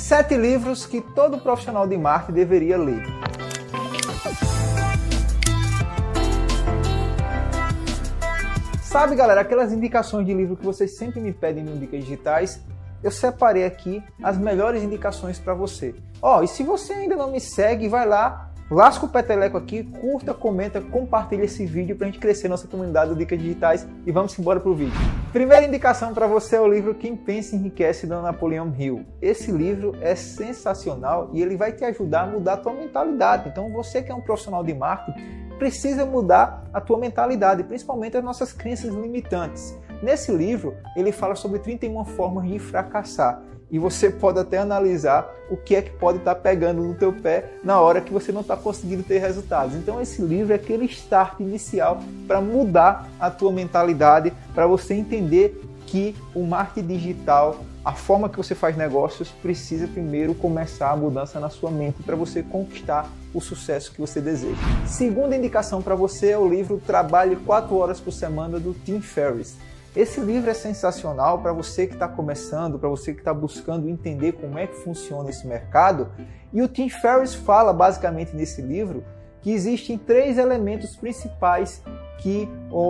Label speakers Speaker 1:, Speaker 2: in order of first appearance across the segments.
Speaker 1: Sete livros que todo profissional de marketing deveria ler. Sabe, galera, aquelas indicações de livro que vocês sempre me pedem no Dicas Digitais? Eu separei aqui as melhores indicações para você. Ó, oh, e se você ainda não me segue, vai lá Lasca o peteleco aqui, curta, comenta, compartilha esse vídeo para a gente crescer nossa comunidade do Dicas Digitais e vamos embora pro vídeo. Primeira indicação para você é o livro Quem Pensa Enriquece da Napoleão Hill. Esse livro é sensacional e ele vai te ajudar a mudar a tua mentalidade. Então você que é um profissional de marketing precisa mudar a tua mentalidade, principalmente as nossas crenças limitantes. Nesse livro, ele fala sobre 31 formas de fracassar e você pode até analisar o que é que pode estar pegando no teu pé na hora que você não está conseguindo ter resultados. Então esse livro é aquele start inicial para mudar a tua mentalidade, para você entender que o marketing digital, a forma que você faz negócios, precisa primeiro começar a mudança na sua mente para você conquistar o sucesso que você deseja. Segunda indicação para você é o livro Trabalhe 4 horas por semana do Tim Ferriss. Esse livro é sensacional para você que está começando, para você que está buscando entender como é que funciona esse mercado. E o Tim Ferriss fala basicamente nesse livro que existem três elementos principais que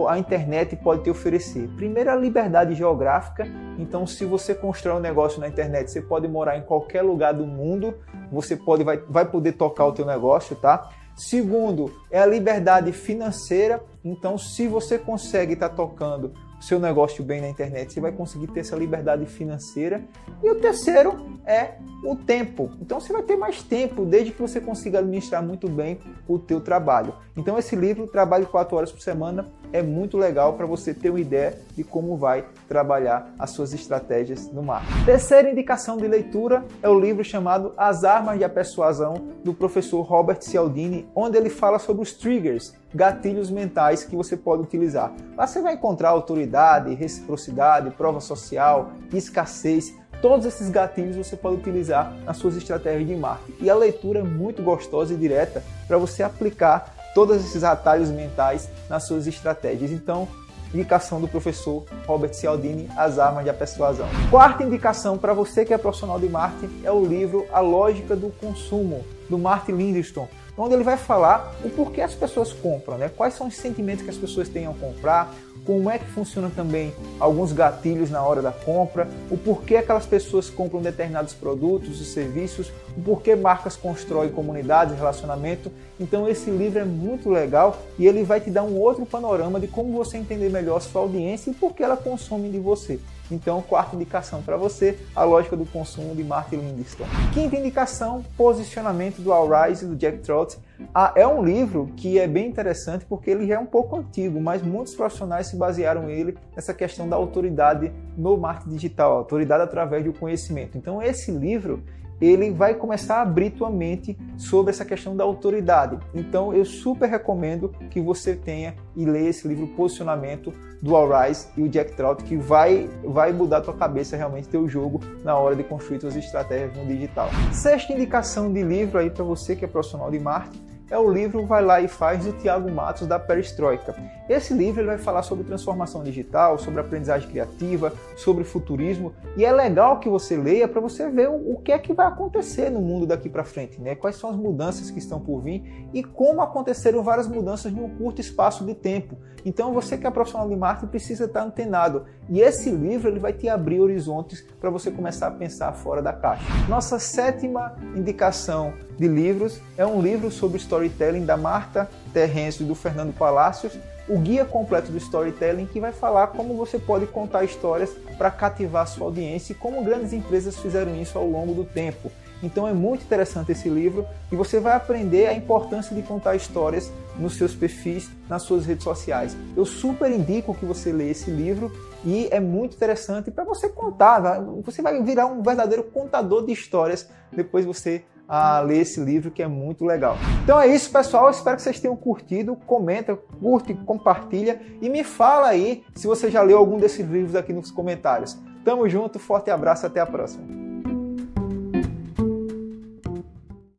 Speaker 1: a internet pode te oferecer. Primeiro, a liberdade geográfica. Então, se você constrói um negócio na internet, você pode morar em qualquer lugar do mundo, você pode vai, vai poder tocar o teu negócio, tá? Segundo, é a liberdade financeira. Então, se você consegue estar tá tocando seu negócio bem na internet, você vai conseguir ter essa liberdade financeira. E o terceiro é o tempo. Então você vai ter mais tempo desde que você consiga administrar muito bem o teu trabalho. Então esse livro, Trabalho 4 horas por semana, é muito legal para você ter uma ideia de como vai trabalhar as suas estratégias no marketing. Terceira indicação de leitura é o livro chamado As Armas da Persuasão, do professor Robert Cialdini, onde ele fala sobre os triggers, gatilhos mentais que você pode utilizar. Lá você vai encontrar autoridade, reciprocidade, prova social, escassez. Todos esses gatilhos você pode utilizar nas suas estratégias de marketing. E a leitura é muito gostosa e direta para você aplicar todos esses atalhos mentais nas suas estratégias. Então, indicação do professor Robert Cialdini, As Armas da Persuasão. Quarta indicação para você que é profissional de marketing é o livro A Lógica do Consumo, do Martin Lindstrom onde ele vai falar o porquê as pessoas compram, né? quais são os sentimentos que as pessoas têm ao comprar, como é que funciona também alguns gatilhos na hora da compra, o porquê aquelas pessoas compram determinados produtos e serviços, o porquê marcas constroem comunidades, relacionamento. Então esse livro é muito legal e ele vai te dar um outro panorama de como você entender melhor sua audiência e por que ela consome de você. Então, quarta indicação para você, a lógica do consumo de Martin Lindstrom. Quinta indicação, posicionamento do All Rise do Jack Trout. Ah, é um livro que é bem interessante porque ele é um pouco antigo, mas muitos profissionais se basearam nele nessa questão da autoridade no marketing digital, autoridade através do conhecimento. Então, esse livro ele vai começar a abrir tua mente sobre essa questão da autoridade. Então eu super recomendo que você tenha e leia esse livro Posicionamento do All Rise e o Jack Trout, que vai, vai mudar tua cabeça realmente, teu jogo na hora de construir suas estratégias no digital. Sexta indicação de livro aí para você que é profissional de marketing é o livro Vai Lá e Faz do Tiago Matos da Perestroika. Esse livro ele vai falar sobre transformação digital, sobre aprendizagem criativa, sobre futurismo e é legal que você leia para você ver o, que é que vai acontecer no mundo daqui para frente, né? Quais são as mudanças que estão por vir e como aconteceram várias mudanças em um curto espaço de tempo. Então você que é profissional de marketing precisa estar antenado e esse livro ele vai te abrir horizontes para você começar a pensar fora da caixa. Nossa sétima indicação de livros é um livro sobre storytelling da Marta Terrencio e do Fernando Palácios, o guia completo do storytelling que vai falar como você pode contar histórias para cativar sua audiência e como grandes empresas fizeram isso ao longo do tempo. Então é muito interessante esse livro e você vai aprender a importância de contar histórias nos seus perfis, nas suas redes sociais. Eu super indico que você leia esse livro e é muito interessante para você contar. Você vai virar um verdadeiro contador de histórias depois você a ler esse livro que é muito legal. Então é isso, pessoal. espero que vocês tenham curtido. Comenta, curte, compartilha e me fala aí se você já leu algum desses livros aqui nos comentários. Tamo junto, forte abraço, até a próxima.